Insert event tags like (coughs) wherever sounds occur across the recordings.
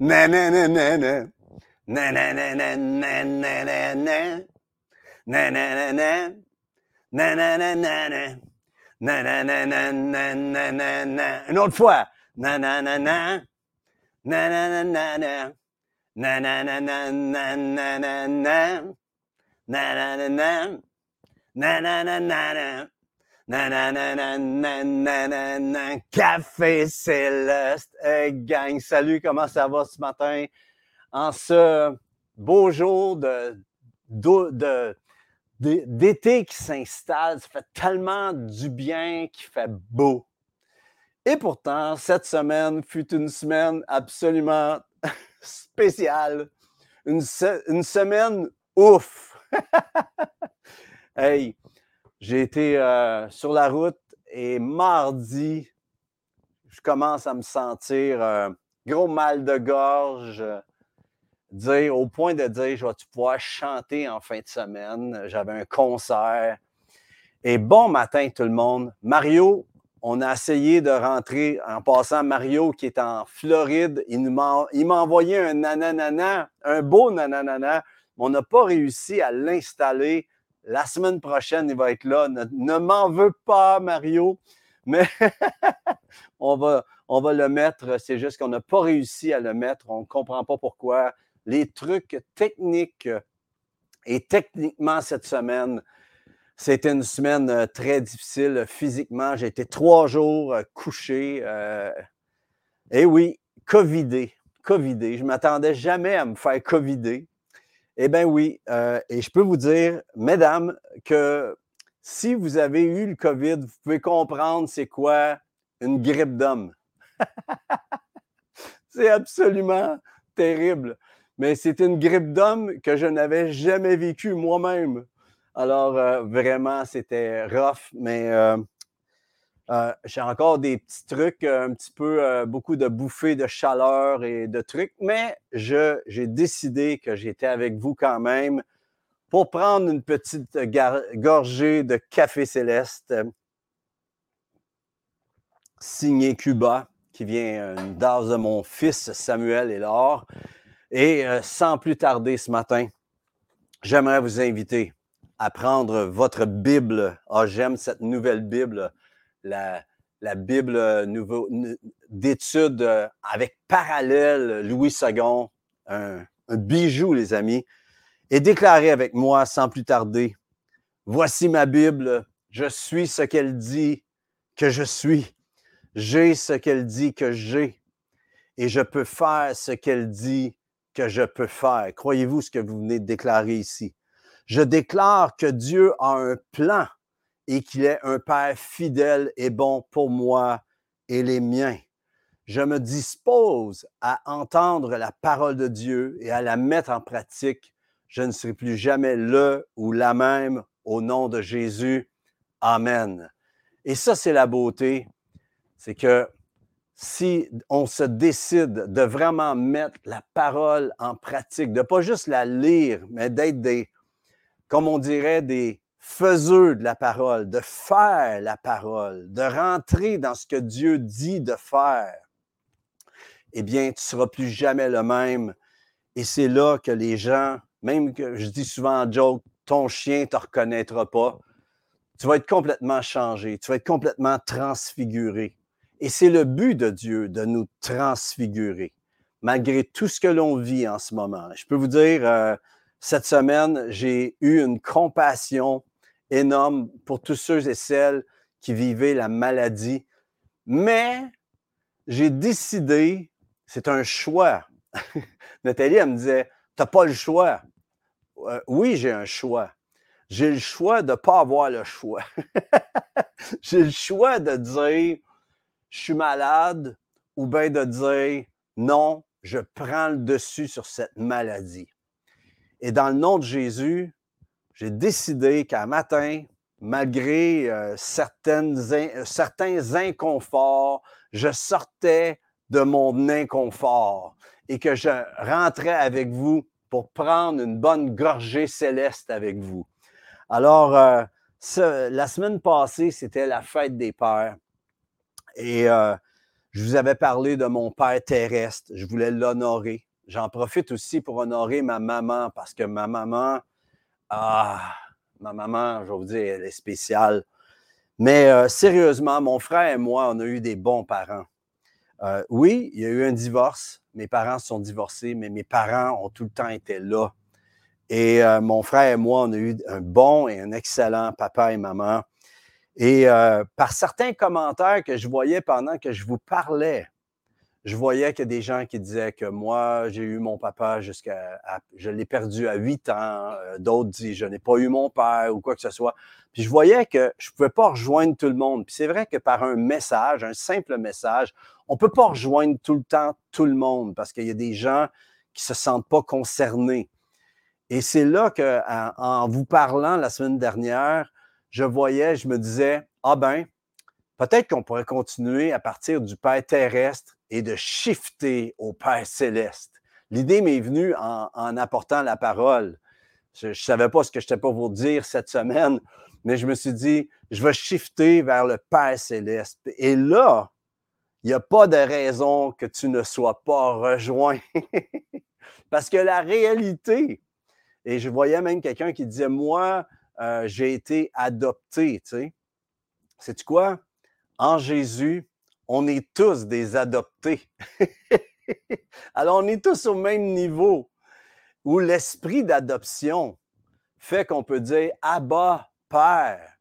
une autre fois na na na na na Nananananananan, Café Céleste, hey gang, salut, comment ça va ce matin? En ce beau jour de, de, d'été qui s'installe, ça fait tellement du bien qui fait beau. Et pourtant, cette semaine fut une semaine absolument (laughs) spéciale. Une, une semaine ouf. (laughs) hey, j'ai été euh, sur la route et mardi, je commence à me sentir euh, gros mal de gorge. dire, au point de dire, je vais-tu pouvoir chanter en fin de semaine? J'avais un concert. Et bon matin, tout le monde. Mario, on a essayé de rentrer en passant Mario qui est en Floride. Il nous m'a il m'a envoyé un nananana, un beau nananana, mais on n'a pas réussi à l'installer. La semaine prochaine, il va être là. Ne, m'en veux pas, Mario, mais (laughs) on, va, le mettre. C'est juste qu'on n'a pas réussi à le mettre. On ne comprend pas pourquoi. Les trucs techniques et techniquement cette semaine, c'était une semaine euh, très difficile physiquement. J'ai été trois jours euh, couché. et oui, covidé. Covidé. Je ne m'attendais jamais à me faire covider. Eh bien oui, euh, et je peux vous dire, mesdames, que si vous avez eu le COVID, vous pouvez comprendre c'est quoi une grippe d'homme. (laughs) c'est absolument terrible. Mais c'est une grippe d'homme que je n'avais jamais vécue moi-même. Alors, euh, vraiment, c'était rough, mais euh, euh, j'ai encore des petits trucs, euh, un petit peu, euh, beaucoup de bouffées de chaleur et de trucs, mais j'ai décidé que j'étais avec vous quand même pour prendre une petite gorgée de café céleste signé Cuba, qui vient une de mon fils Samuel et Laure. Et sans plus tarder ce matin, j'aimerais vous inviter à prendre votre Bible. Ah, j'aime cette nouvelle Bible, la, Bible euh, nouveau- d'études euh, avec parallèle Louis II, un, un bijou, les amis. Et déclarez avec moi sans plus tarder, voici ma Bible, je suis ce qu'elle dit que je suis, j'ai ce qu'elle dit que j'ai, et je peux faire ce qu'elle dit que je peux faire. Croyez-vous ce que vous venez de déclarer ici? Je déclare que Dieu a un plan et qu'il est un Père fidèle et bon pour moi et les miens. Je me dispose à entendre la parole de Dieu et à la mettre en pratique. Je ne serai plus jamais le ou la même au nom de Jésus. Amen. Et ça, c'est la beauté. C'est que si on se décide de vraiment mettre la parole en pratique, de pas juste la lire, mais d'être des, comme on dirait, des faiseux de la parole, de faire la parole, de rentrer dans ce que Dieu dit de faire, eh bien, tu ne seras plus jamais le même. Et c'est là que les gens, même que je dis souvent en joke, ton chien ne te reconnaîtra pas. Tu vas être complètement changé, tu vas être complètement transfiguré. Et c'est le but de Dieu de nous transfigurer, malgré tout ce que l'on vit en ce moment. Je peux vous dire, euh, cette semaine, j'ai eu une compassion énorme pour tous ceux et celles qui vivaient la maladie. Mais j'ai décidé, c'est un choix. (laughs) Nathalie, elle me disait, tu n'as pas le choix. Euh, oui, j'ai un choix. J'ai le choix de ne pas avoir le choix. (laughs) j'ai le choix de dire, je suis malade, ou bien de dire, non, je prends le dessus sur cette maladie. Et dans le nom de Jésus, j'ai décidé qu'un matin, malgré euh, euh, certains inconforts, je sortais de mon inconfort et que je rentrais avec vous pour prendre une bonne gorgée céleste avec vous. Alors, euh, la semaine passée, c'était la fête des pères. Et Je vous avais parlé de mon père terrestre. Je voulais l'honorer. J'en profite aussi pour honorer ma maman parce que ma maman, ah, ma maman, je vais vous dire, elle est spéciale. Mais euh, sérieusement, mon frère et moi, on a eu des bons parents. Euh, oui, il y a eu un divorce. Mes parents se sont divorcés, mais mes parents ont tout le temps été là. Et euh, mon frère et moi, on a eu un bon et un excellent papa et maman. Et par certains commentaires que je voyais pendant que je vous parlais, je voyais qu'il y a des gens qui disaient que moi, j'ai eu mon papa jusqu'à. Je l'ai perdu à 8 ans. Euh, d'autres disent je n'ai pas eu mon père ou quoi que ce soit. Puis je voyais que je ne pouvais pas rejoindre tout le monde. Puis c'est vrai que par un message, un simple message, on ne peut pas rejoindre tout le temps tout le monde parce qu'il y a des gens qui ne se sentent pas concernés. Et c'est là qu'en en vous parlant la semaine dernière, je voyais, je me disais, ah ben, peut-être qu'on pourrait continuer à partir du Père terrestre et de shifter au Père céleste. L'idée m'est venue en, apportant la parole. Je ne savais pas ce que je n'étais pas vous dire cette semaine, mais je me suis dit, je vais shifter vers le Père céleste. Et là, il n'y a pas de raison que tu ne sois pas rejoint. (laughs) Parce que la réalité, et je voyais même quelqu'un qui disait, moi, euh, j'ai été adopté, tu sais. C'est quoi? En Jésus, on est tous des adoptés. (laughs) Alors, on est tous au même niveau où l'esprit d'adoption fait qu'on peut dire Abba, Père.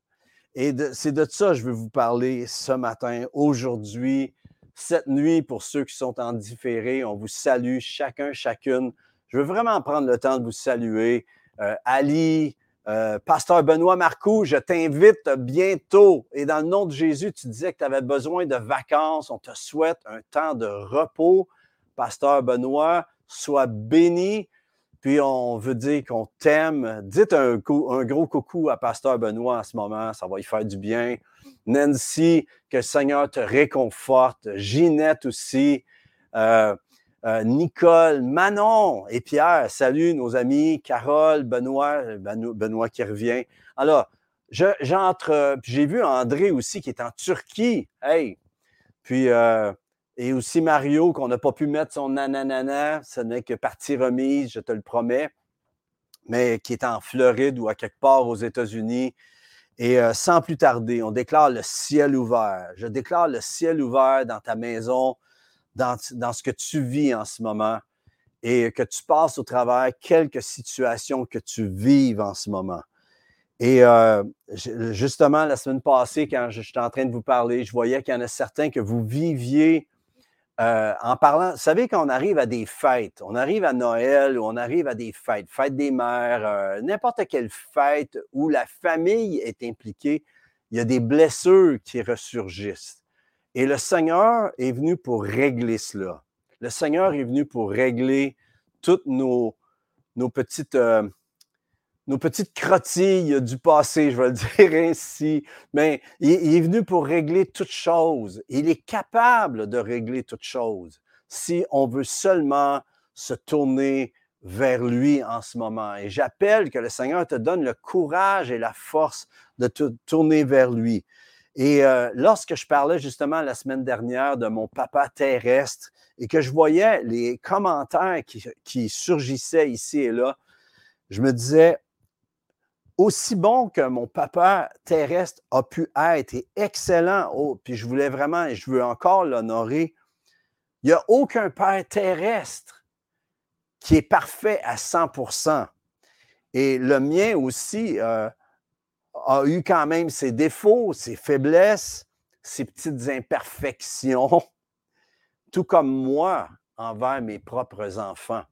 Et c'est de ça que je veux vous parler ce matin, aujourd'hui, cette nuit, pour ceux qui sont en différé. On vous salue chacun, chacune. Je veux vraiment prendre le temps de vous saluer. Euh, Ali, euh, Pasteur Benoît Marcoux, je t'invite bientôt. Et dans le nom de Jésus, tu disais que tu avais besoin de vacances. On te souhaite un temps de repos. Pasteur Benoît, sois béni. Puis on veut dire qu'on t'aime. Dites un, gros coucou à Pasteur Benoît en ce moment, ça va y faire du bien. Nancy, que le Seigneur te réconforte. Ginette aussi. Euh, euh, Nicole, Manon et Pierre. Salut nos amis, Carole, Benoît, euh, Benoît qui revient. Alors, j'entre, euh, j'ai vu André aussi qui est en Turquie. Hey! Puis, et aussi Mario qu'on n'a pas pu mettre son nananana. Ce n'est que partie remise, je te le promets. Mais qui est en Floride ou à quelque part aux États-Unis. Et sans plus tarder, on déclare le ciel ouvert. Je déclare le ciel ouvert dans ta maison, dans, ce que tu vis en ce moment et que tu passes au travers quelques situations que tu vives en ce moment. Et euh, justement, la semaine passée, quand j'étais en train de vous parler, je voyais qu'il y en a certains que vous viviez euh, en parlant. Vous savez, quand on arrive à des fêtes, on arrive à Noël ou on arrive à des fêtes, fête des mères, euh, n'importe quelle fête où la famille est impliquée, il y a des blessures qui ressurgissent. Et le Seigneur est venu pour régler cela. Le Seigneur est venu pour régler toutes nos, petites, euh, nos petites du passé, je vais le (laughs) dire ainsi. Mais il, est venu pour régler toutes choses. Il est capable de régler toutes choses si on veut seulement se tourner vers lui en ce moment. Et j'appelle que le Seigneur te donne le courage et la force de te tourner vers lui. Et euh, lorsque je parlais justement la semaine dernière de mon papa terrestre et que je voyais les commentaires qui, surgissaient ici et là, je me disais, aussi bon que mon papa terrestre a pu être et excellent, oh, puis je voulais vraiment et je veux encore l'honorer, il n'y a aucun père terrestre qui est parfait à 100% Et le mien aussi, euh, a eu quand même ses défauts, ses faiblesses, ses petites imperfections, (laughs) tout comme moi envers mes propres enfants.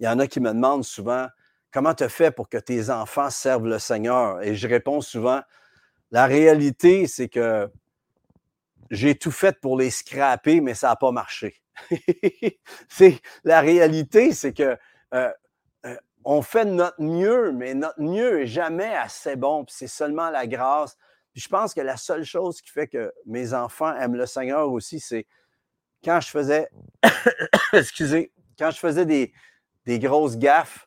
Il y en a qui me demandent souvent comment tu fais pour que tes enfants servent le Seigneur. Et je réponds souvent, la réalité, c'est que j'ai tout fait pour les scraper, mais ça n'a pas marché. (laughs) la réalité, c'est que euh, on fait notre mieux, mais notre mieux est jamais assez bon. c'est seulement la grâce. je pense que la seule chose qui fait que mes enfants aiment le Seigneur aussi, c'est quand je faisais, (coughs) excusez, quand je faisais des, grosses gaffes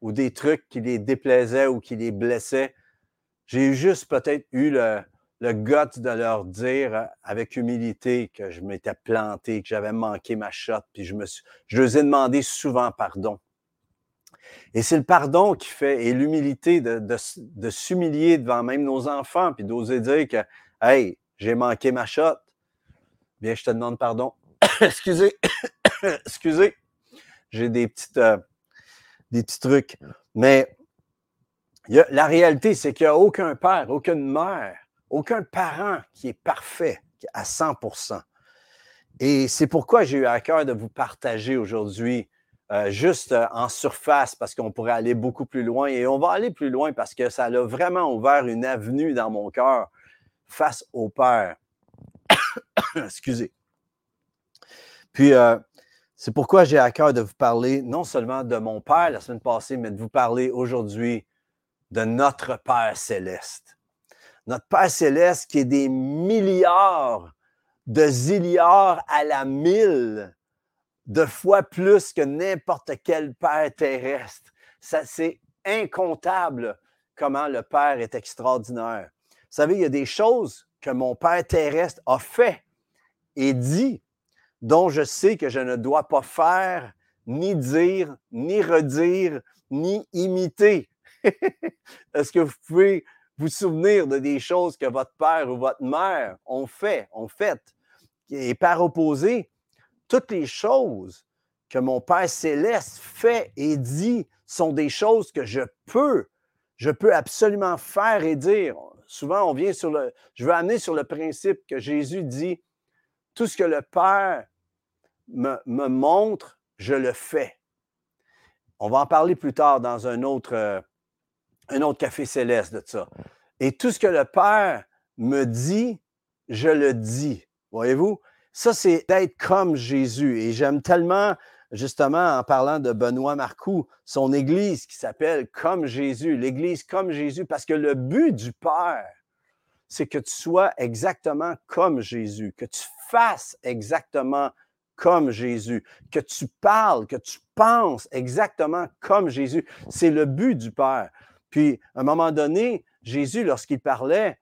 ou des trucs qui les déplaisaient ou qui les blessaient, j'ai juste peut-être eu le, le gut de leur dire euh, avec humilité que je m'étais planté, que j'avais manqué ma shot, puis je me je leur ai demandé souvent pardon. Et c'est le pardon qui fait, et l'humilité de, s'humilier devant même nos enfants, puis d'oser dire que, hey, j'ai manqué ma shot. Bien, je te demande pardon. (coughs) Excusez. (coughs) Excusez. J'ai des petites, euh, des petits trucs. Mais la réalité, c'est qu'il n'y a aucun père, aucune mère, aucun parent qui est parfait à 100% Et c'est pourquoi j'ai eu à cœur de vous partager aujourd'hui euh, juste euh, en surface parce qu'on pourrait aller beaucoup plus loin et on va aller plus loin parce que ça a vraiment ouvert une avenue dans mon cœur face au Père. (coughs) Excusez. Puis, euh, c'est pourquoi j'ai à cœur de vous parler non seulement de mon Père la semaine passée, mais de vous parler aujourd'hui de notre Père céleste. Notre Père céleste qui est des milliards de zilliards à la mille de fois plus que n'importe quel Père terrestre. Ça, c'est incontable comment le Père est extraordinaire. Vous savez, il y a des choses que mon Père terrestre a fait et dit dont je sais que je ne dois pas faire, ni dire, ni redire, ni imiter. (laughs) Est-ce que vous pouvez vous souvenir de des choses que votre père ou votre mère ont fait, ont faites? Et par opposé, toutes les choses que mon Père céleste fait et dit sont des choses que je peux, je peux absolument faire et dire. Souvent, on vient sur le, je veux amener sur le principe que Jésus dit, tout ce que le Père me, montre, je le fais. On va en parler plus tard dans un autre, euh, un autre café céleste de ça. Et tout ce que le Père me dit, je le dis. Voyez-vous? Ça, c'est d'être comme Jésus. Et j'aime tellement, justement, en parlant de Benoît Marcoux, son Église qui s'appelle Comme Jésus, l'Église comme Jésus, parce que le but du Père, c'est que tu sois exactement comme Jésus, que tu fasses exactement comme Jésus, que tu parles, que tu penses exactement comme Jésus. C'est le but du Père. Puis, à un moment donné, Jésus, lorsqu'il parlait,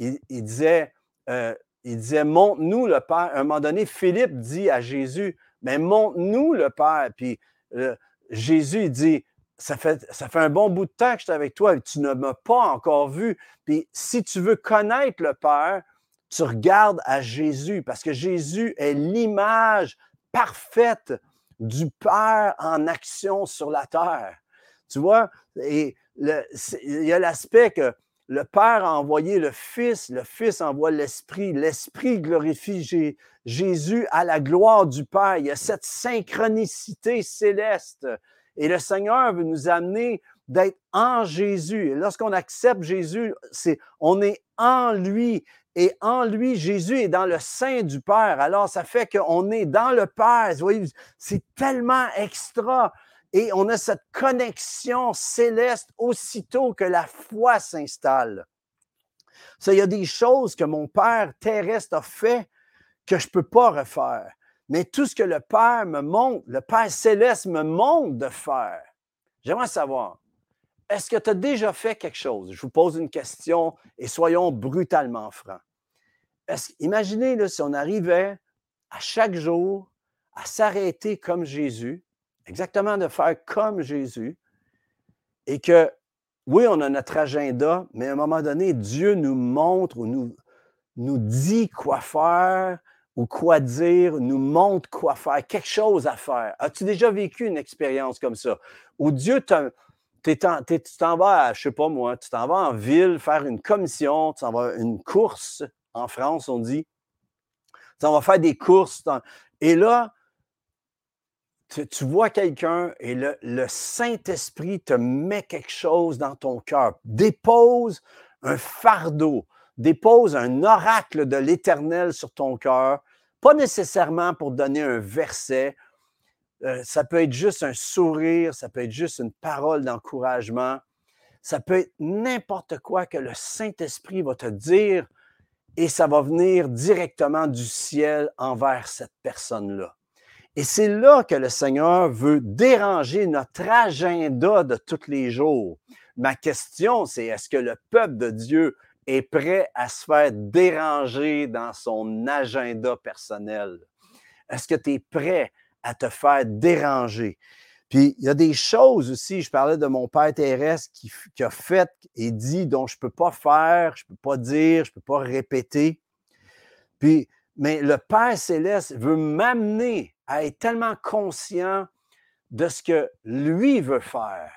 il, disait, euh, il disait, montre-nous le Père. À un moment donné, Philippe dit à Jésus, mais montre-nous le Père. Puis euh, Jésus dit, ça fait, ça fait un bon bout de temps que je suis avec toi et tu ne m'as pas encore vu. Puis si tu veux connaître le Père, tu regardes à Jésus parce que Jésus est l'image parfaite du Père en action sur la terre. Tu vois, et il y a l'aspect que le Père a envoyé le Fils, le Fils envoie l'Esprit, l'Esprit glorifie Jésus à la gloire du Père. Il y a cette synchronicité céleste. Et le Seigneur veut nous amener d'être en Jésus. Et lorsqu'on accepte Jésus, c'est on est en lui. Et en lui, Jésus est dans le sein du Père. Alors, ça fait qu'on est dans le Père. Vous voyez, c'est tellement extra. Et on a cette connexion céleste aussitôt que la foi s'installe. Ça, il y a des choses que mon Père terrestre a fait que je ne peux pas refaire. Mais tout ce que le Père me montre, le Père céleste me montre de faire, j'aimerais savoir, est-ce que tu as déjà fait quelque chose? Je vous pose une question et soyons brutalement francs. Imaginez si on arrivait à chaque jour à s'arrêter comme Jésus exactement de faire comme Jésus et que, oui, on a notre agenda, mais à un moment donné, Dieu nous montre ou nous, nous dit quoi faire ou quoi dire, nous montre quoi faire, quelque chose à faire. As-tu déjà vécu une expérience comme ça? Où Dieu tu t'en vas, je sais pas moi, tu t'en vas en ville faire une commission, tu t'en vas une course, en France, on dit, tu t'en vas faire des courses, et là, tu, vois quelqu'un et le, Saint-Esprit te met quelque chose dans ton cœur, dépose un fardeau, dépose un oracle de l'Éternel sur ton cœur, pas nécessairement pour donner un verset, euh, ça peut être juste un sourire, ça peut être juste une parole d'encouragement, ça peut être n'importe quoi que le Saint-Esprit va te dire et ça va venir directement du ciel envers cette personne-là. Et c'est là que le Seigneur veut déranger notre agenda de tous les jours. Ma question, c'est est-ce que le peuple de Dieu est prêt à se faire déranger dans son agenda personnel? Est-ce que tu es prêt à te faire déranger? Puis il y a des choses aussi, je parlais de mon père qui, qui a fait et dit dont je ne peux pas faire, je ne peux pas dire, je ne peux pas répéter. Puis, mais le Père céleste veut m'amener à être tellement conscient de ce que lui veut faire.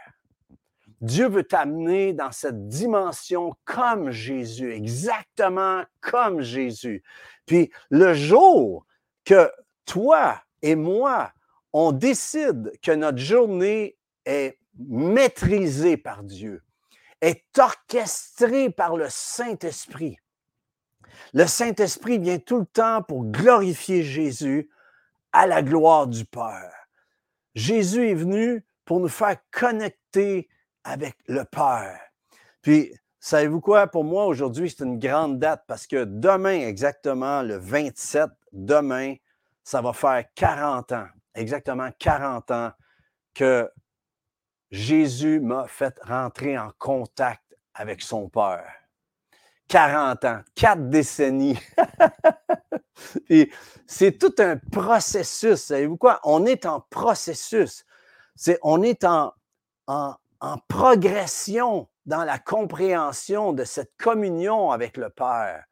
Dieu veut t'amener dans cette dimension comme Jésus, exactement comme Jésus. Puis le jour que toi et moi, on décide que notre journée est maîtrisée par Dieu, est orchestrée par le Saint-Esprit. Le Saint-Esprit vient tout le temps pour glorifier Jésus à la gloire du Père. Jésus est venu pour nous faire connecter avec le Père. Puis, savez-vous quoi? Pour moi, aujourd'hui, c'est une grande date parce que demain, exactement le 27, demain, ça va faire 40 ans, exactement 40 ans que Jésus m'a fait rentrer en contact avec son Père. 40 ans, quatre décennies. (laughs) Et c'est tout un processus. Savez-vous quoi? On est en processus. C'est, on est en, en, en progression dans la compréhension de cette communion avec le Père.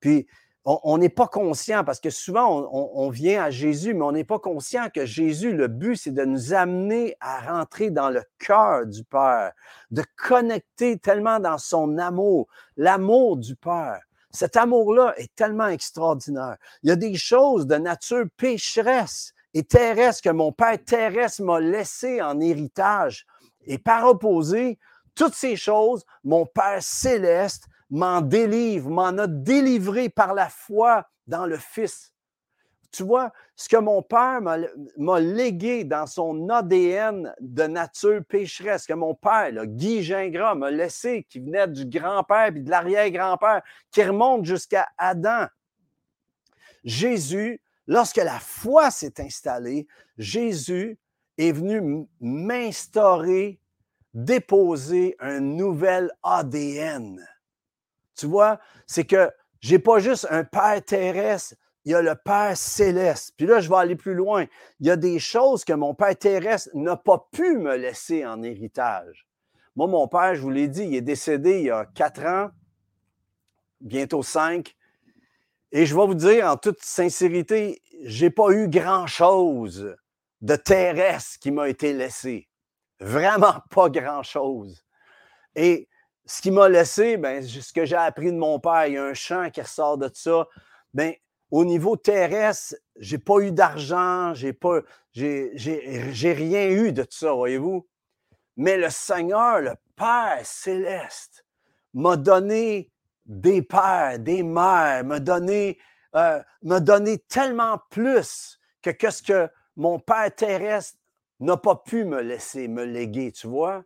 Puis, on n'est pas conscient parce que souvent, on, vient à Jésus, mais on n'est pas conscient que Jésus, le but, c'est de nous amener à rentrer dans le cœur du Père, de connecter tellement dans son amour, l'amour du Père. Cet amour-là est tellement extraordinaire. Il y a des choses de nature pécheresse et terrestre que mon Père terrestre m'a laissé en héritage. Et par opposé, toutes ces choses, mon Père céleste m'en délivre, m'en a délivré par la foi dans le Fils. Tu vois, ce que mon Père m'a légué dans son ADN de nature pécheresse, que mon Père, Guy Gingras, m'a laissé, qui venait du grand-père et de l'arrière-grand-père, qui remonte jusqu'à Adam. Jésus, lorsque la foi s'est installée, Jésus est venu m'instaurer, déposer un nouvel ADN. Tu vois, c'est que j'ai pas juste un Père terrestre, il y a le Père céleste. Puis là, je vais aller plus loin. Il y a des choses que mon Père terrestre n'a pas pu me laisser en héritage. Moi, mon père, je vous l'ai dit, il est décédé il y a quatre ans, bientôt cinq. Et je vais vous dire en toute sincérité, j'ai pas eu grand-chose de terrestre qui m'a été laissé. Vraiment pas grand-chose. Et ce qui m'a laissé, ben, ce que j'ai appris de mon père, il y a un chant qui ressort de ça. Ben, au niveau terrestre, j'ai pas eu d'argent, j'ai pas, j'ai, rien eu de tout ça, voyez-vous. Mais le Seigneur, le Père céleste, m'a donné des pères, des mères, m'a donné, euh, donné tellement plus que, que ce que mon Père terrestre n'a pas pu me laisser, me léguer, tu vois.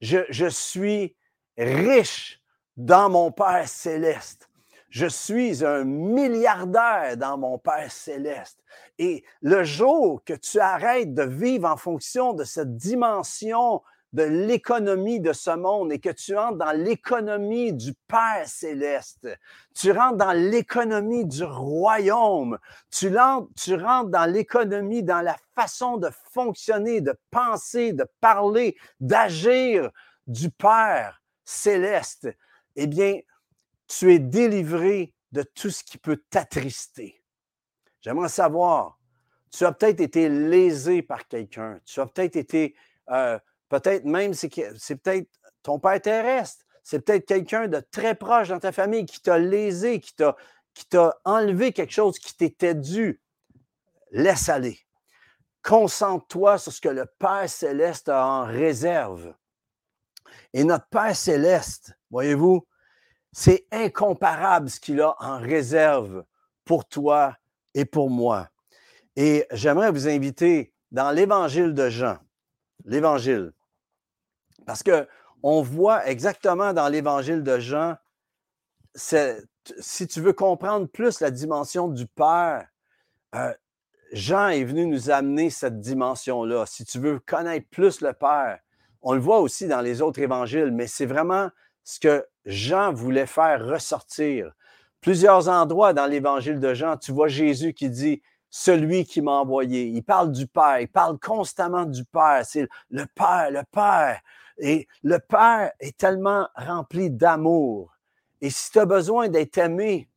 Je, je suis riche dans mon Père céleste. Je suis un milliardaire dans mon Père céleste. Et le jour que tu arrêtes de vivre en fonction de cette dimension de l'économie de ce monde et que tu entres dans l'économie du Père céleste, tu rentres dans l'économie du royaume, tu, tu rentres dans l'économie, dans la façon de fonctionner, de penser, de parler, d'agir du Père céleste, eh bien, tu es délivré de tout ce qui peut t'attrister. J'aimerais savoir, tu as peut-être été lésé par quelqu'un, tu as peut-être été, euh, peut-être même, c'est peut-être ton père terrestre, c'est peut-être quelqu'un de très proche dans ta famille qui t'a lésé, qui t'a, qui t'a enlevé quelque chose qui t'était dû. Laisse aller. Concentre-toi sur ce que le Père céleste a en réserve. Et notre Père céleste, voyez-vous, c'est incomparable ce qu'il a en réserve pour toi et pour moi. Et j'aimerais vous inviter dans l'évangile de Jean, l'évangile, parce que on voit exactement dans l'évangile de Jean, si tu veux comprendre plus la dimension du Père, euh, Jean est venu nous amener cette dimension-là. Si tu veux connaître plus le Père, on le voit aussi dans les autres évangiles, mais c'est vraiment ce que Jean voulait faire ressortir. Plusieurs endroits dans l'évangile de Jean, tu vois Jésus qui dit celui qui m'a envoyé. Il parle du Père, il parle constamment du Père. C'est le Père, le Père. Et le Père est tellement rempli d'amour. Et si tu as besoin d'être aimé,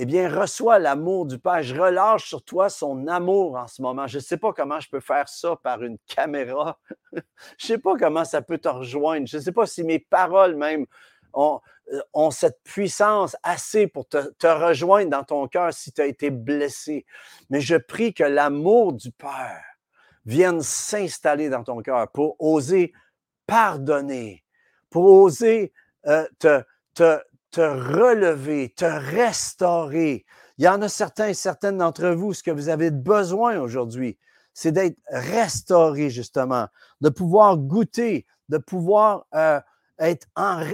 eh bien, reçois l'amour du Père. Je relâche sur toi son amour en ce moment. Je ne sais pas comment je peux faire ça par une caméra. (laughs) je ne sais pas comment ça peut te rejoindre. Je ne sais pas si mes paroles même ont, euh, cette puissance assez pour te, rejoindre dans ton cœur si tu as été blessé. Mais je prie que l'amour du Père vienne s'installer dans ton cœur pour oser pardonner, pour oser euh, te, te, te relever, te restaurer. Il y en a certains et certaines d'entre vous, ce que vous avez besoin aujourd'hui, c'est d'être restauré, justement, de pouvoir goûter, de pouvoir euh, être en.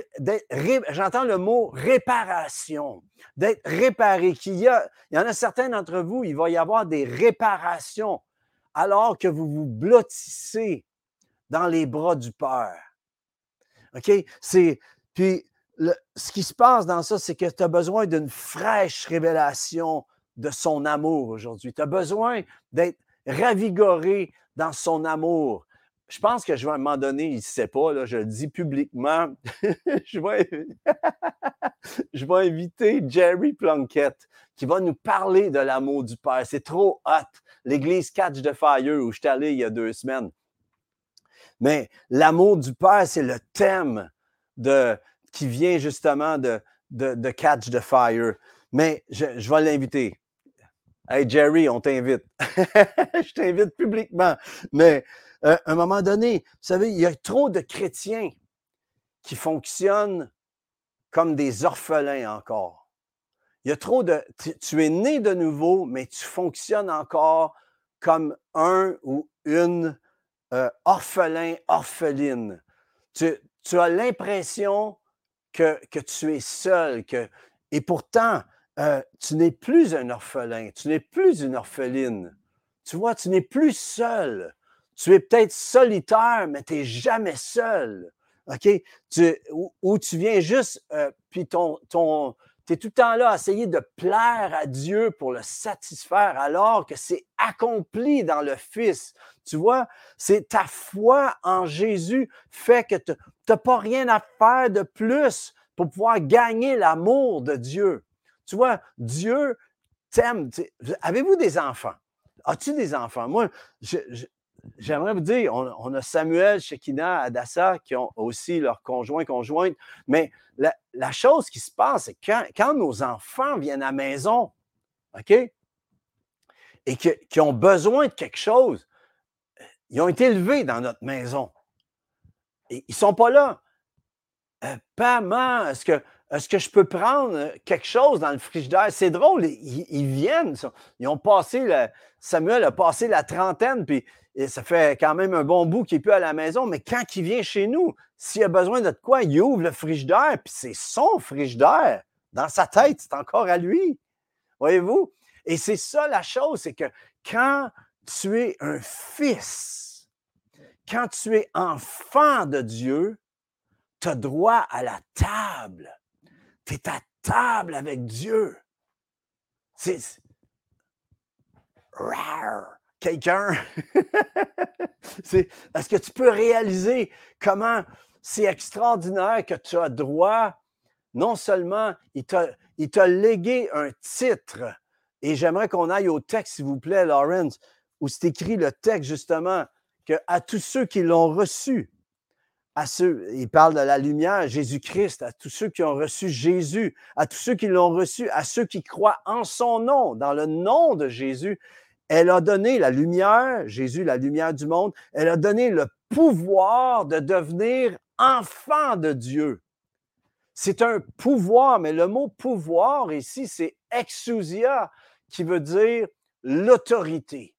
J'entends le mot réparation, d'être réparé. Qu'il y, a, il y en a certains d'entre vous, il va y avoir des réparations alors que vous vous blottissez dans les bras du Père. OK? C'est. Puis ce qui se passe dans ça, c'est que tu as besoin d'une fraîche révélation de son amour aujourd'hui. Tu as besoin d'être ravigoré dans son amour. Je pense que je vais à un moment donné, il ne sait pas, je le dis publiquement, (laughs) je, vais, (laughs) je vais inviter Jerry Plunkett qui va nous parler de l'amour du Père. C'est trop hot. L'église Catch de Fire où je suis allé il y a deux semaines. Mais l'amour du Père, c'est le thème de, qui vient justement de, de, Catch the Fire. Mais je, vais l'inviter. Hey Jerry, on t'invite. (laughs) je t'invite publiquement. Mais euh, à un moment donné, vous savez, il y a trop de chrétiens qui fonctionnent comme des orphelins encore. Il y a trop de... Tu, es né de nouveau, mais tu fonctionnes encore comme un ou une euh, orphelin, orpheline. Tu, tu as l'impression que, tu es seul. Que, et pourtant, euh, tu n'es plus un orphelin, tu n'es plus une orpheline. Tu vois, tu n'es plus seul. Tu es peut-être solitaire, mais tu n'es jamais seul. OK? Ou, tu viens juste, euh, puis ton, ton, tu es tout le temps là à essayer de plaire à Dieu pour le satisfaire, alors que c'est accompli dans le Fils. Tu vois, c'est ta foi en Jésus fait que tu n'as pas rien à faire de plus pour pouvoir gagner l'amour de Dieu. Tu vois, Dieu t'aime. Avez-vous des enfants? As-tu des enfants? Moi, j'aimerais vous dire, on, a Samuel, Shekina, Adassa qui ont aussi leurs conjoints, conjointes, mais la, chose qui se passe, c'est quand, quand nos enfants viennent à la maison, OK? Et qui ont besoin de quelque chose, ils ont été élevés dans notre maison. Ils ne sont pas là. Euh, maman, est-ce que, je peux prendre quelque chose dans le frigidaire? C'est drôle, ils, viennent. Ils ont passé, Samuel a passé la trentaine, puis ça fait quand même un bon bout qu'il n'est plus à la maison, mais quand il vient chez nous, s'il a besoin de quoi, il ouvre le frigidaire, puis c'est son frigidaire. Dans sa tête, c'est encore à lui. Voyez-vous? Et c'est ça la chose, c'est que quand tu es un fils, quand tu es enfant de Dieu, tu as droit à la table. Tu es à table avec Dieu. C'est rare. Quelqu'un. (laughs) Est-ce que tu peux réaliser comment c'est extraordinaire que tu as droit, non seulement il t'a légué un titre, et j'aimerais qu'on aille au texte, s'il vous plaît, Lawrence, où c'est écrit le texte justement, que à tous ceux qui l'ont reçu, à ceux, il parle de la lumière, Jésus-Christ, à tous ceux qui ont reçu Jésus, à tous ceux qui l'ont reçu, à ceux qui croient en son nom, dans le nom de Jésus, elle a donné la lumière, Jésus, la lumière du monde, elle a donné le pouvoir de devenir enfant de Dieu. C'est un pouvoir, mais le mot pouvoir ici, c'est exousia, qui veut dire l'autorité.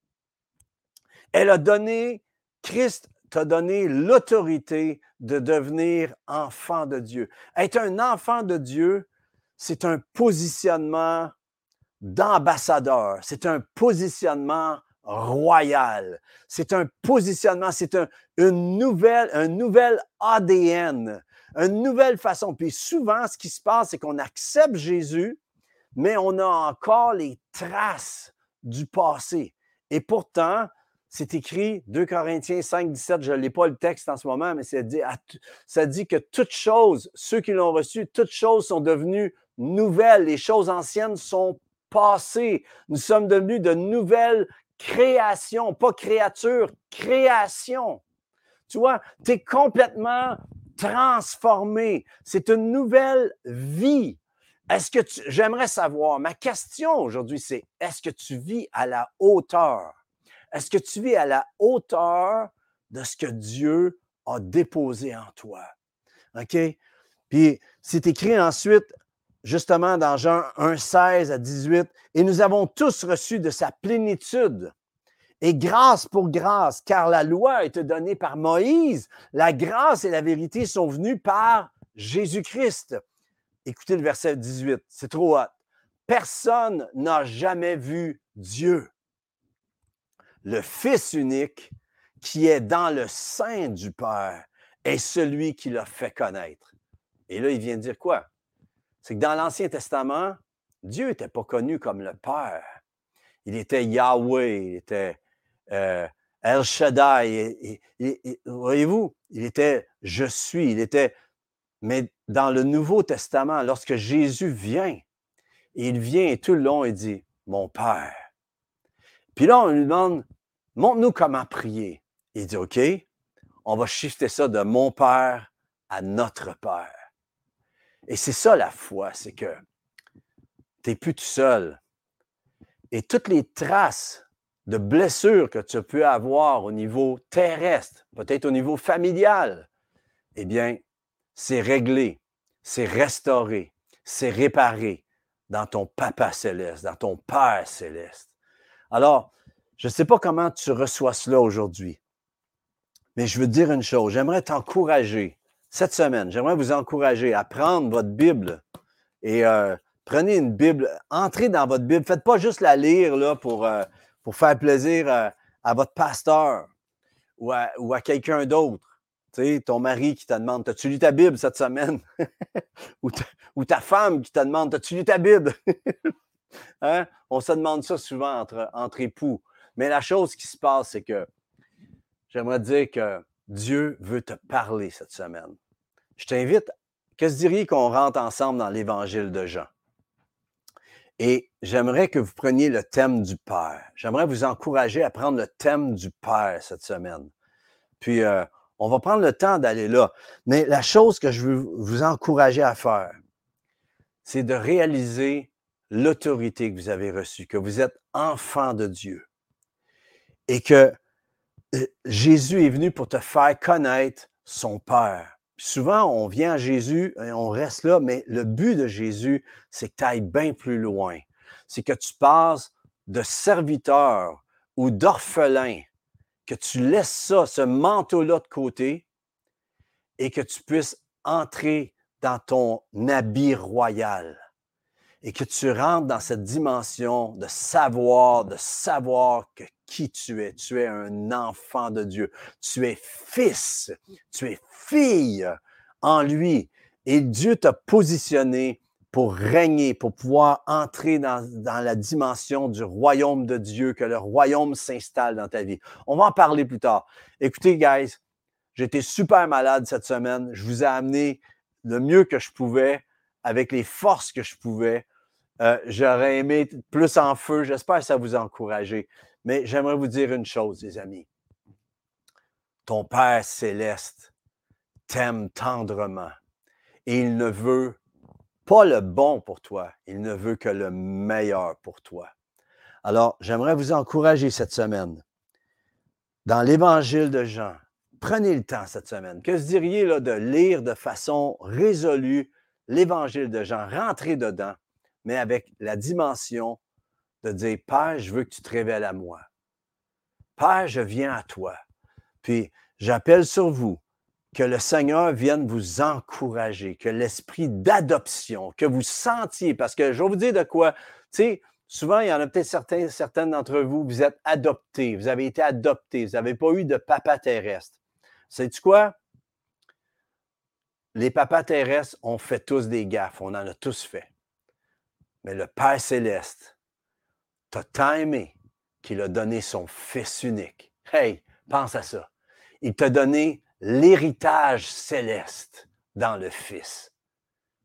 Elle a donné, Christ t'a donné l'autorité de devenir enfant de Dieu. Être un enfant de Dieu, c'est un positionnement d'ambassadeur, c'est un positionnement royal, c'est un positionnement, c'est un, un nouvel ADN, une nouvelle façon. Puis souvent, ce qui se passe, c'est qu'on accepte Jésus, mais on a encore les traces du passé. Et pourtant, c'est écrit 2 Corinthiens 5, 17, je ne l'ai pas le texte en ce moment, mais ça dit, ça dit que toutes choses, ceux qui l'ont reçu, toutes choses sont devenues nouvelles. Les choses anciennes sont passées. Nous sommes devenus de nouvelles créations, pas créatures, créations. Tu vois, tu es complètement transformé. C'est une nouvelle vie. Est-ce que tu, j'aimerais savoir, ma question aujourd'hui, c'est est-ce que tu vis à la hauteur? Est-ce que tu vis à la hauteur de ce que Dieu a déposé en toi? OK? Puis c'est écrit ensuite, justement dans Jean 1, 16 à 18, et nous avons tous reçu de sa plénitude. Et grâce pour grâce, car la loi a donnée par Moïse, la grâce et la vérité sont venues par Jésus-Christ. Écoutez le verset 18, c'est trop hot. Personne n'a jamais vu Dieu. Le Fils unique qui est dans le sein du Père est celui qui l'a fait connaître. Et là, il vient de dire quoi? C'est que dans l'Ancien Testament, Dieu n'était pas connu comme le Père. Il était Yahweh, il était euh, El Shaddai. Voyez-vous, il était Je suis, il était mais dans le Nouveau Testament, lorsque Jésus vient, il vient et tout le long, il dit, mon Père. Puis là, on lui demande, montre-nous comment prier. Il dit, OK, on va shifter ça de mon Père à notre Père. Et c'est ça la foi, c'est que tu n'es plus tout seul. Et toutes les traces de blessures que tu peux avoir au niveau terrestre, peut-être au niveau familial, eh bien, c'est réglé, c'est restauré, c'est réparé dans ton Papa céleste, dans ton Père céleste. Alors, je ne sais pas comment tu reçois cela aujourd'hui, mais je veux te dire une chose. J'aimerais t'encourager cette semaine, j'aimerais vous encourager à prendre votre Bible et euh, prenez une Bible, entrez dans votre Bible. Faites pas juste la lire là, pour, euh, faire plaisir à, votre pasteur ou à quelqu'un d'autre ton mari qui te demande As-tu lu ta Bible cette semaine? (laughs) Ou, ta, femme qui te demande As-tu lu ta Bible? (laughs) Hein? On se demande ça souvent entre époux. Mais la chose qui se passe, c'est que j'aimerais dire que Dieu veut te parler cette semaine. Je t'invite, que se diriez qu'on rentre ensemble dans l'évangile de Jean? Et j'aimerais que vous preniez le thème du Père. J'aimerais vous encourager à prendre le thème du Père cette semaine. Puis, euh, on va prendre le temps d'aller là. Mais la chose que je veux vous encourager à faire, c'est de réaliser l'autorité que vous avez reçue, que vous êtes enfant de Dieu et que euh, Jésus est venu pour te faire connaître son Père. souvent, on vient à Jésus et on reste là, mais le but de Jésus, c'est que tu ailles bien plus loin. C'est que tu passes de serviteur ou d'orphelin que tu laisses ça, ce manteau-là de côté et que tu puisses entrer dans ton habit royal et que tu rentres dans cette dimension de savoir, de savoir que qui tu es. Tu es un enfant de Dieu. Tu es fils, tu es fille en lui. Et Dieu t'a positionné pour régner, pour pouvoir entrer dans, la dimension du royaume de Dieu, que le royaume s'installe dans ta vie. On va en parler plus tard. Écoutez, guys, j'étais super malade cette semaine. Je vous ai amené le mieux que je pouvais, avec les forces que je pouvais. Euh, j'aurais aimé plus en feu. J'espère que ça vous a encouragé. Mais j'aimerais vous dire une chose, les amis. Ton Père céleste t'aime tendrement et il ne veut pas le bon pour toi, il ne veut que le meilleur pour toi. Alors, j'aimerais vous encourager cette semaine. Dans l'Évangile de Jean, prenez le temps cette semaine. Que se diriez là, de lire de façon résolue l'Évangile de Jean, rentrer dedans, mais avec la dimension de dire, Père, je veux que tu te révèles à moi. Père, je viens à toi. Puis, j'appelle sur vous que le Seigneur vienne vous encourager, que l'esprit d'adoption, que vous sentiez, parce que je vais vous dire de quoi, tu sais, souvent, il y en a peut-être certains, certaines d'entre vous, vous êtes adoptés, vous avez été adoptés, vous n'avez pas eu de papa terrestre. Sais-tu quoi? les papas terrestres ont fait tous des gaffes, on en a tous fait. Mais le Père céleste t'a tant aimé qu'il a donné son Fils unique. Hey, pense à ça. Il t'a donné l'héritage céleste dans le Fils.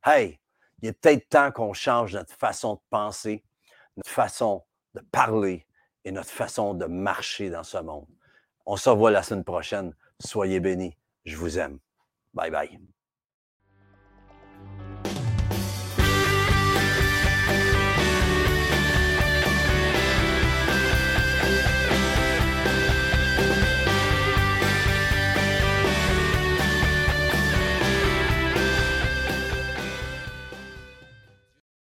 Hey, il est peut-être temps qu'on change notre façon de penser, notre façon de parler et notre façon de marcher dans ce monde. On se revoit la semaine prochaine. Soyez bénis. Je vous aime. Bye bye.